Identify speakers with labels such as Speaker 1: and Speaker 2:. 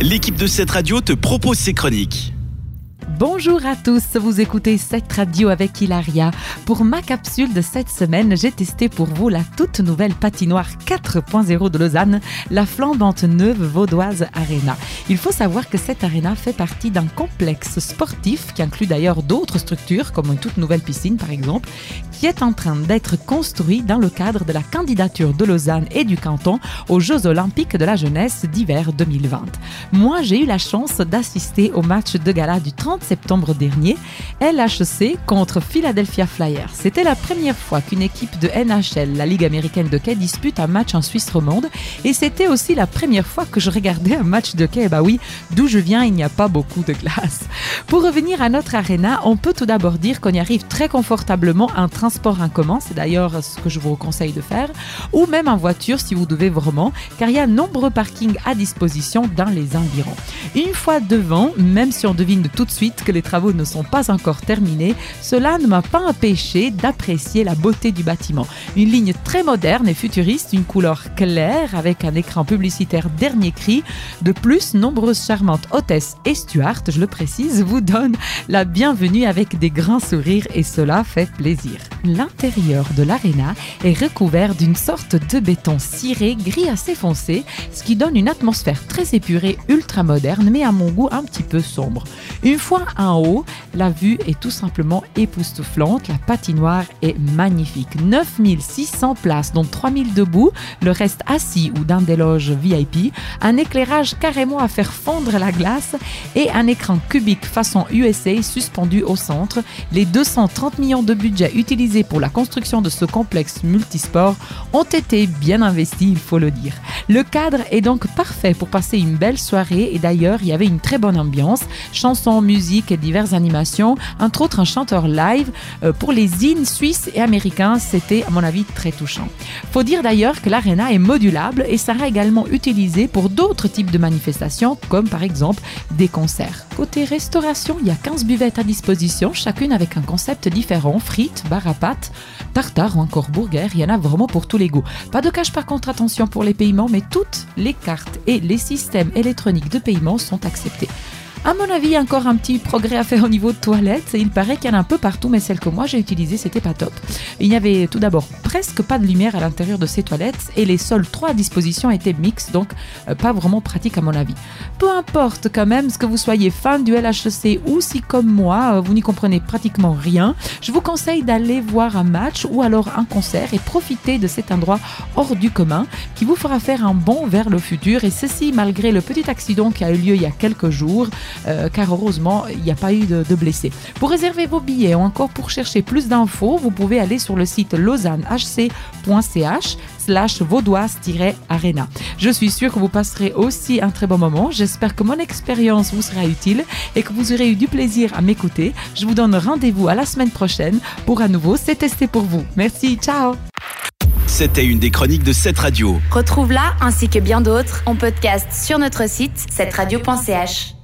Speaker 1: l'équipe de cette radio te propose ses chroniques.
Speaker 2: Bonjour à tous, vous écoutez cette radio avec Hilaria. Pour ma capsule de cette semaine, j'ai testé pour vous la toute nouvelle patinoire 4.0 de Lausanne, la flambante neuve vaudoise Arena. Il faut savoir que cette arena fait partie d'un complexe sportif qui inclut d'ailleurs d'autres structures, comme une toute nouvelle piscine par exemple, qui est en train d'être construit dans le cadre de la candidature de Lausanne et du canton aux Jeux olympiques de la jeunesse d'hiver 2020. Moi, j'ai eu la chance d'assister au match de gala du 30 septembre dernier, LHC contre Philadelphia Flyers. C'était la première fois qu'une équipe de NHL, la Ligue américaine de quai, dispute un match en Suisse romande et c'était aussi la première fois que je regardais un match de quai. Bah oui, d'où je viens, il n'y a pas beaucoup de glace. Pour revenir à notre arena, on peut tout d'abord dire qu'on y arrive très confortablement en transport en commun, c'est d'ailleurs ce que je vous conseille de faire, ou même en voiture si vous devez vraiment, car il y a nombreux parkings à disposition dans les environs. Une fois devant, même si on devine tout de suite que les travaux ne sont pas encore terminés, cela ne m'a pas empêché d'apprécier la beauté du bâtiment. Une ligne très moderne et futuriste, une couleur claire avec un écran publicitaire dernier cri. De plus, nombreuses charmantes hôtesses et Stuart, je le précise, vous donnent la bienvenue avec des grands sourires et cela fait plaisir. L'intérieur de l'aréna est recouvert d'une sorte de béton ciré gris assez foncé, ce qui donne une atmosphère très épurée, ultra moderne, mais à mon goût un petit peu sombre. Une fois en haut, la vue est tout simplement époustouflante. La patinoire est magnifique. 9600 places, dont 3000 debout, le reste assis ou dans des loges VIP. Un éclairage carrément à faire fondre la glace et un écran cubique façon USA suspendu au centre. Les 230 millions de budget utilisés pour la construction de ce complexe multisport ont été bien investis, il faut le dire. Le cadre est donc parfait pour passer une belle soirée et d'ailleurs, il y avait une très bonne ambiance. Chansons, musique et diverses animations, entre autres un chanteur live euh, pour les zines suisses et américains. C'était, à mon avis, très touchant. Faut dire d'ailleurs que l'arena est modulable et sera également utilisée pour d'autres types de manifestations, comme par exemple des concerts. Côté restauration, il y a 15 buvettes à disposition, chacune avec un concept différent frites, bar à pâtes, tartare ou encore burger. Il y en a vraiment pour tous les goûts. Pas de cash par contre, attention pour les paiements, mais toutes les cartes et les systèmes électroniques de paiement sont acceptés. À mon avis, encore un petit progrès à faire au niveau de toilettes. Il paraît qu'il y en a un peu partout, mais celle que moi j'ai utilisée, c'était pas top. Il n'y avait tout d'abord presque pas de lumière à l'intérieur de ces toilettes et les seuls trois à disposition étaient mixtes, donc euh, pas vraiment pratique à mon avis. Peu importe quand même ce que vous soyez fan du LHC ou si comme moi euh, vous n'y comprenez pratiquement rien, je vous conseille d'aller voir un match ou alors un concert et profiter de cet endroit hors du commun qui vous fera faire un bond vers le futur et ceci malgré le petit accident qui a eu lieu il y a quelques jours. Euh, car heureusement, il n'y a pas eu de, blessés. Pour réserver vos billets ou encore pour chercher plus d'infos, vous pouvez aller sur le site lausannehc.ch slash vaudoise-arena. Je suis sûre que vous passerez aussi un très bon moment. J'espère que mon expérience vous sera utile et que vous aurez eu du plaisir à m'écouter. Je vous donne rendez-vous à la semaine prochaine pour à nouveau C'est testé pour vous. Merci, ciao
Speaker 1: C'était une des chroniques de cette radio.
Speaker 3: Retrouve-la ainsi que bien d'autres en podcast sur notre site cette radio.ch.